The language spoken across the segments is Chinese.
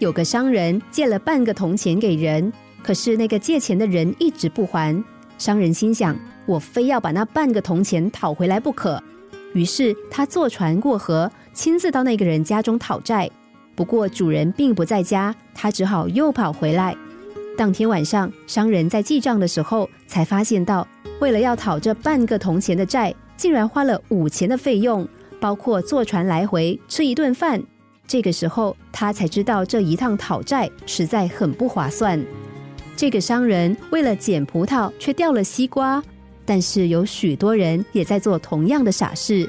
有个商人借了半个铜钱给人，可是那个借钱的人一直不还。商人心想：我非要把那半个铜钱讨回来不可。于是他坐船过河，亲自到那个人家中讨债。不过主人并不在家，他只好又跑回来。当天晚上，商人在记账的时候，才发现到，为了要讨这半个铜钱的债，竟然花了五钱的费用，包括坐船来回、吃一顿饭。这个时候，他才知道这一趟讨债实在很不划算。这个商人为了捡葡萄，却掉了西瓜。但是有许多人也在做同样的傻事，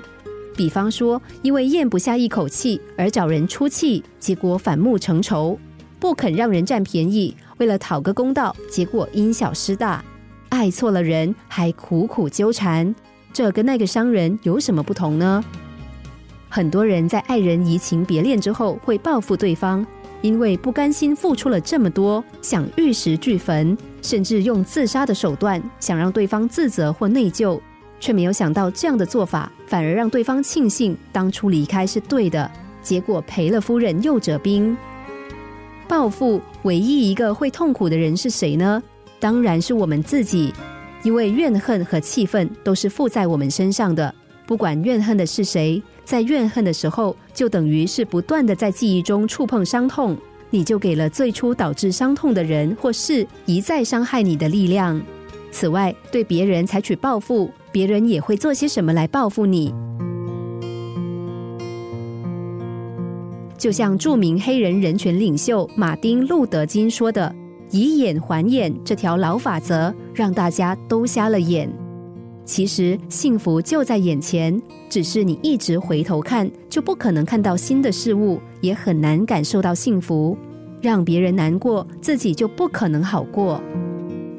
比方说，因为咽不下一口气而找人出气，结果反目成仇；不肯让人占便宜，为了讨个公道，结果因小失大；爱错了人，还苦苦纠缠。这跟那个商人有什么不同呢？很多人在爱人移情别恋之后，会报复对方。因为不甘心付出了这么多，想玉石俱焚，甚至用自杀的手段想让对方自责或内疚，却没有想到这样的做法反而让对方庆幸当初离开是对的，结果赔了夫人又折兵。报复唯一一个会痛苦的人是谁呢？当然是我们自己，因为怨恨和气愤都是附在我们身上的，不管怨恨的是谁。在怨恨的时候，就等于是不断的在记忆中触碰伤痛，你就给了最初导致伤痛的人或事一再伤害你的力量。此外，对别人采取报复，别人也会做些什么来报复你。就像著名黑人人权领袖马丁·路德·金说的：“以眼还眼”这条老法则，让大家都瞎了眼。其实幸福就在眼前，只是你一直回头看，就不可能看到新的事物，也很难感受到幸福。让别人难过，自己就不可能好过。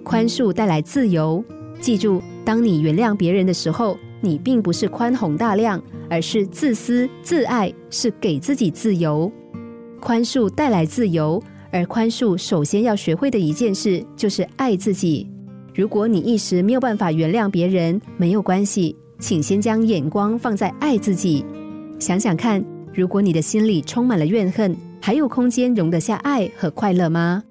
宽恕带来自由，记住，当你原谅别人的时候，你并不是宽宏大量，而是自私自爱，是给自己自由。宽恕带来自由，而宽恕首先要学会的一件事，就是爱自己。如果你一时没有办法原谅别人，没有关系，请先将眼光放在爱自己。想想看，如果你的心里充满了怨恨，还有空间容得下爱和快乐吗？